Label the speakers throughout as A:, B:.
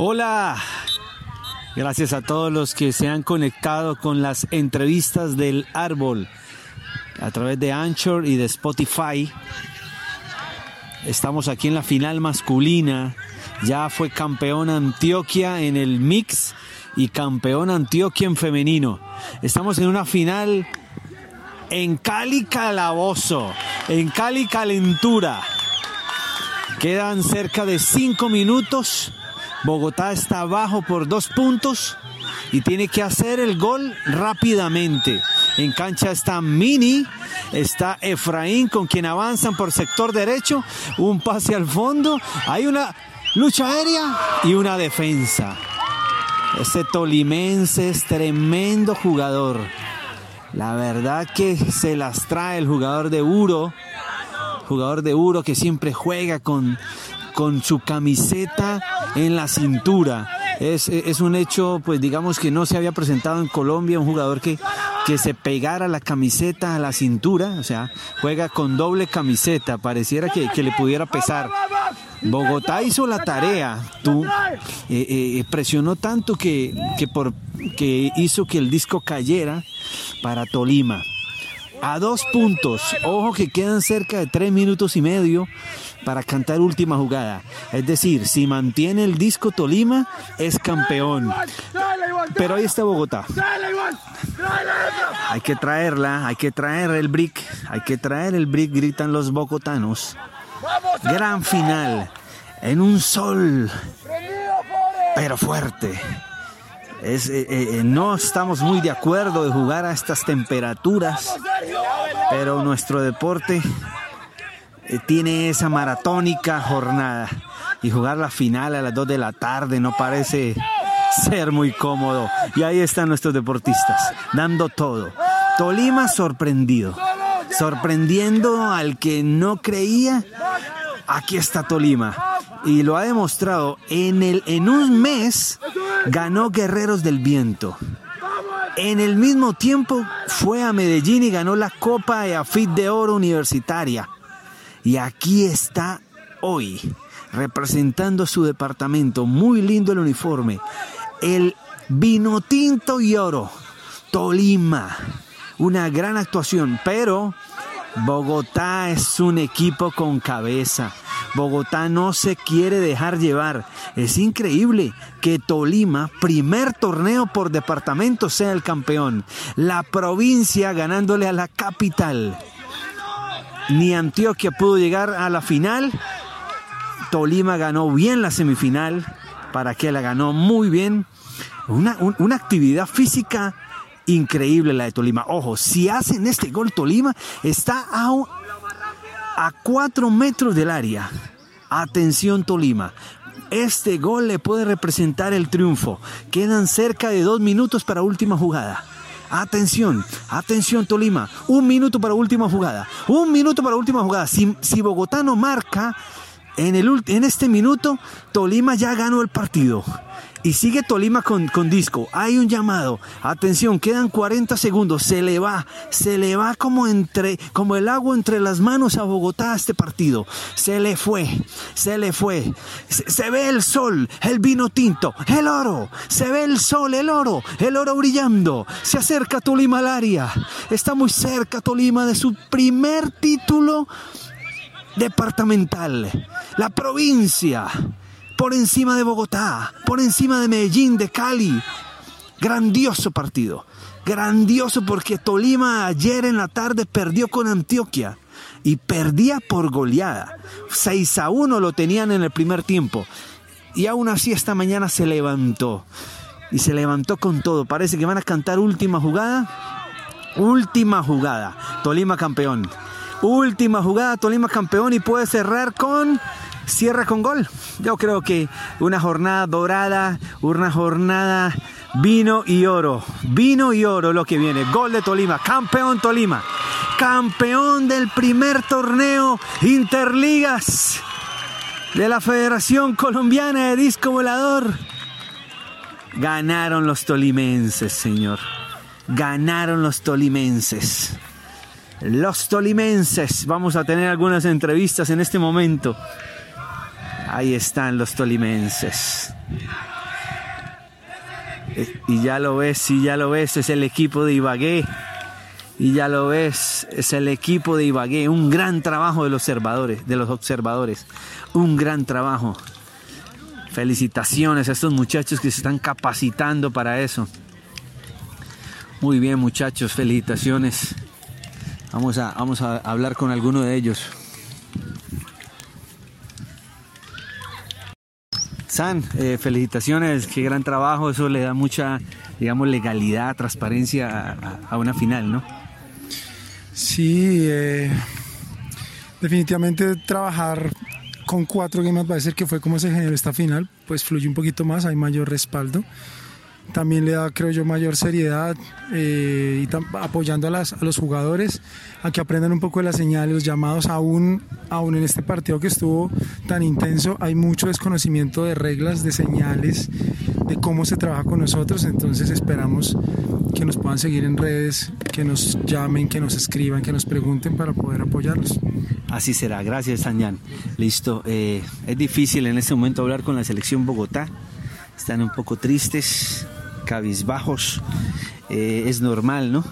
A: Hola, gracias a todos los que se han conectado con las entrevistas del árbol a través de Anchor y de Spotify. Estamos aquí en la final masculina. Ya fue campeón Antioquia en el mix y campeón Antioquia en femenino. Estamos en una final en Cali Calabozo, en Cali Calentura. Quedan cerca de cinco minutos Bogotá está abajo por dos puntos y tiene que hacer el gol rápidamente. En cancha está Mini, está Efraín con quien avanzan por sector derecho, un pase al fondo, hay una lucha aérea y una defensa. Ese tolimense es tremendo jugador. La verdad que se las trae el jugador de Uro, jugador de Uro que siempre juega con, con su camiseta en la cintura. Es, es, un hecho, pues digamos que no se había presentado en Colombia un jugador que, que se pegara la camiseta a la cintura, o sea, juega con doble camiseta, pareciera que, que le pudiera pesar. Bogotá hizo la tarea, tú, eh, eh, presionó tanto que, que, por, que hizo que el disco cayera para Tolima. A dos puntos, ojo que quedan cerca de tres minutos y medio para cantar última jugada. Es decir, si mantiene el disco Tolima, es campeón. Pero ahí está Bogotá. Hay que traerla, hay que traer el brick, hay que traer el brick, gritan los bogotanos. Gran final, en un sol, pero fuerte. Es, eh, eh, no estamos muy de acuerdo de jugar a estas temperaturas, pero nuestro deporte eh, tiene esa maratónica jornada y jugar la final a las 2 de la tarde no parece ser muy cómodo. Y ahí están nuestros deportistas, dando todo. Tolima sorprendido, sorprendiendo al que no creía. Aquí está Tolima y lo ha demostrado. En, el, en un mes ganó Guerreros del Viento. En el mismo tiempo fue a Medellín y ganó la Copa EAFIT de Oro Universitaria. Y aquí está hoy, representando su departamento. Muy lindo el uniforme. El vino tinto y oro. Tolima. Una gran actuación, pero Bogotá es un equipo con cabeza. Bogotá no se quiere dejar llevar. Es increíble que Tolima, primer torneo por departamento, sea el campeón. La provincia ganándole a la capital ni Antioquia pudo llegar a la final. Tolima ganó bien la semifinal, para que la ganó muy bien. Una, actividad física increíble la de Tolima. Ojo, si hacen este gol Tolima, está a, a cuatro metros del área. Atención Tolima. Este gol le puede representar el triunfo. Quedan cerca de dos minutos para última jugada. Atención, atención Tolima. Un minuto para última jugada. Un minuto para última jugada. Si, si Bogotá no marca en, el, en este minuto, Tolima ya ganó el partido. Y sigue Tolima con, con, disco. Hay un llamado. Atención, quedan 40 segundos. Se le va, se le va como entre, como el agua entre las manos a Bogotá este partido. Se le fue, se le fue. Se, ve el sol, el vino tinto, el oro. Se ve el sol, el oro, el oro brillando. Se acerca Tolima al área. Está muy cerca Tolima de su primer título departamental. La provincia por encima de Bogotá, por encima de Medellín, de Cali. Grandioso partido, grandioso porque Tolima ayer en la tarde perdió con Antioquia y perdía por goleada. 6 a 1 lo tenían en el primer tiempo y aún así esta mañana se levantó y se levantó con todo. Parece que van a cantar última jugada. Última jugada. Tolima campeón. Última jugada, Tolima campeón y puede cerrar con cierra con gol. Yo creo que una jornada dorada, una jornada vino y oro. Vino y oro lo que viene. Gol de Tolima, campeón Tolima. Campeón del primer torneo Interligas de la Federación Colombiana de Disco Volador. Ganaron los tolimenses, señor. Ganaron los tolimenses. Los tolimenses. Vamos a tener algunas entrevistas en este momento Ahí están los tolimenses. Eh, y ya lo ves, sí, ya lo ves, es el equipo de Ibagué. Y ya lo ves, es el equipo de Ibagué. Un gran trabajo de los observadores, de los observadores. Un gran trabajo. Felicitaciones a estos muchachos que se están capacitando para eso. Muy bien, muchachos, felicitaciones. Vamos a, vamos a hablar con alguno de ellos. Eh, felicitaciones, qué gran trabajo, eso le da mucha, digamos, legalidad, transparencia a, una final, ¿no?
B: Sí, eh, definitivamente trabajar con cuatro games va a decir que fue como se generó esta final, pues fluye un poquito más, hay mayor respaldo. También le da, creo yo, mayor seriedad eh, y apoyando a, a, los jugadores a que aprendan un poco de las señales, los llamados, aún, aún en este partido que estuvo tan intenso, hay mucho desconocimiento de reglas, de señales, de cómo se trabaja con nosotros, entonces esperamos que nos puedan seguir en redes, que nos llamen, que nos escriban, que nos pregunten para poder apoyarlos.
A: Así será, gracias Sanyan. Listo, eh, es difícil en este momento hablar con la selección Bogotá, están un poco tristes, cabizbajos, eh, es normal, ¿no?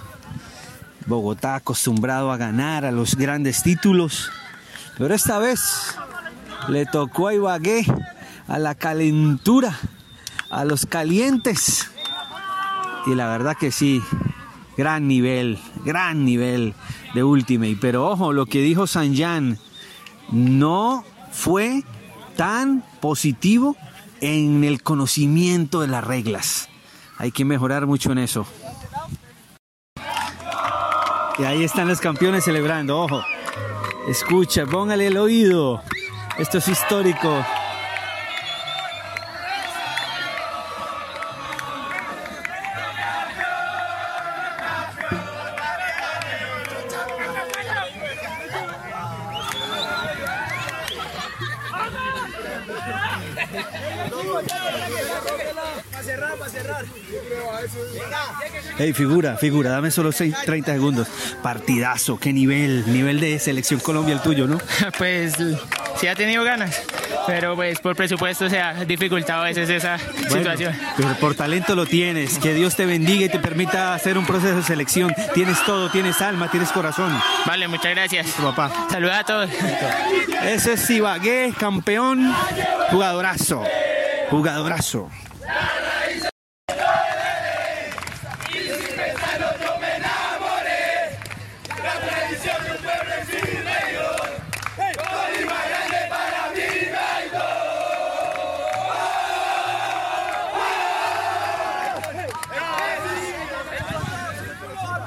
A: Bogotá acostumbrado a ganar a los grandes títulos, pero esta vez le tocó a Ibagué, a la calentura, a los calientes. Y la verdad que sí, gran nivel, gran nivel de Ultimate. Pero ojo, lo que dijo Sanjan no fue tan positivo en el conocimiento de las reglas. Hay que mejorar mucho en eso. Y ahí están los campeones celebrando, ojo. Escucha, póngale el oído. Esto es histórico. Hey, figura, figura, dame solo 30 segundos. Partidazo, qué nivel, nivel de selección Colombia el tuyo, ¿no?
C: Pues sí ha tenido ganas, pero pues por presupuesto se ha dificultado a veces esa situación.
A: Pero por talento lo tienes, que Dios te bendiga y te permita hacer un proceso de selección. Tienes todo, tienes alma, tienes corazón.
C: Vale, muchas gracias.
A: papá.
C: Saluda a todos.
A: Ese es Ibagué, campeón, jugadorazo, jugadorazo.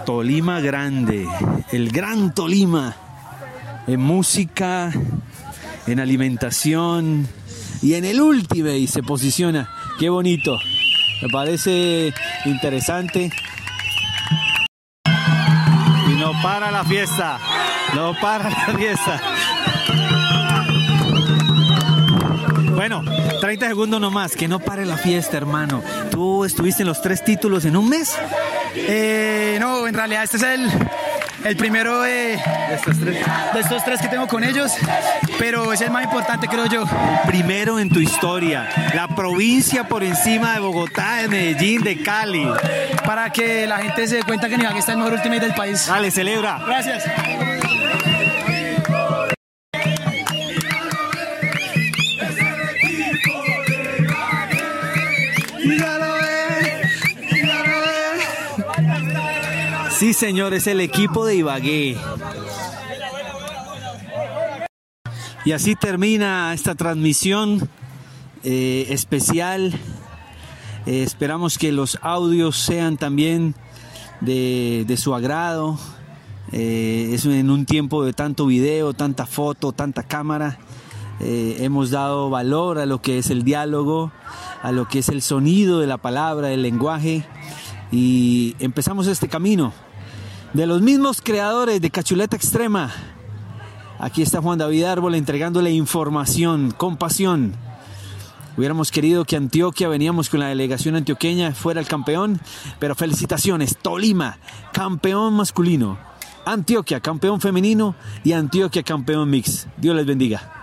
A: Tolima Grande, el gran Tolima, en música, en alimentación y en el Ultimate se posiciona. Qué bonito, me parece interesante. Y no para la fiesta, no para la fiesta. Bueno, 30 segundos nomás, que no pare la fiesta, hermano. ¿Tú estuviste en los tres títulos en un mes?
D: Eh, no, en realidad este es el, el primero de, estos tres. de estos tres que tengo con ellos, pero es el más importante, creo yo.
A: primero en tu historia, la provincia por encima de Bogotá, de Medellín, de Cali.
D: Para que la gente se dé cuenta que Nivague está el mejor ultimate del país.
A: Dale, celebra.
D: Gracias.
A: Sí, señor, es el equipo de Ibagué. Y así termina esta transmisión eh, especial. Eh, esperamos que los audios sean también de, su agrado. Eh, es en un tiempo de tanto video, tanta foto, tanta cámara. hemos dado valor a lo que es el diálogo, a lo que es el sonido de la palabra, el lenguaje. Y empezamos este camino de los mismos creadores de Cachuleta Extrema. Aquí está Juan David Árbol entregándole información con pasión. Hubiéramos querido que Antioquia, veníamos con la delegación antioqueña, fuera el campeón, pero felicitaciones, Tolima, campeón masculino, Antioquia, campeón femenino y Antioquia, campeón mix. Dios les bendiga.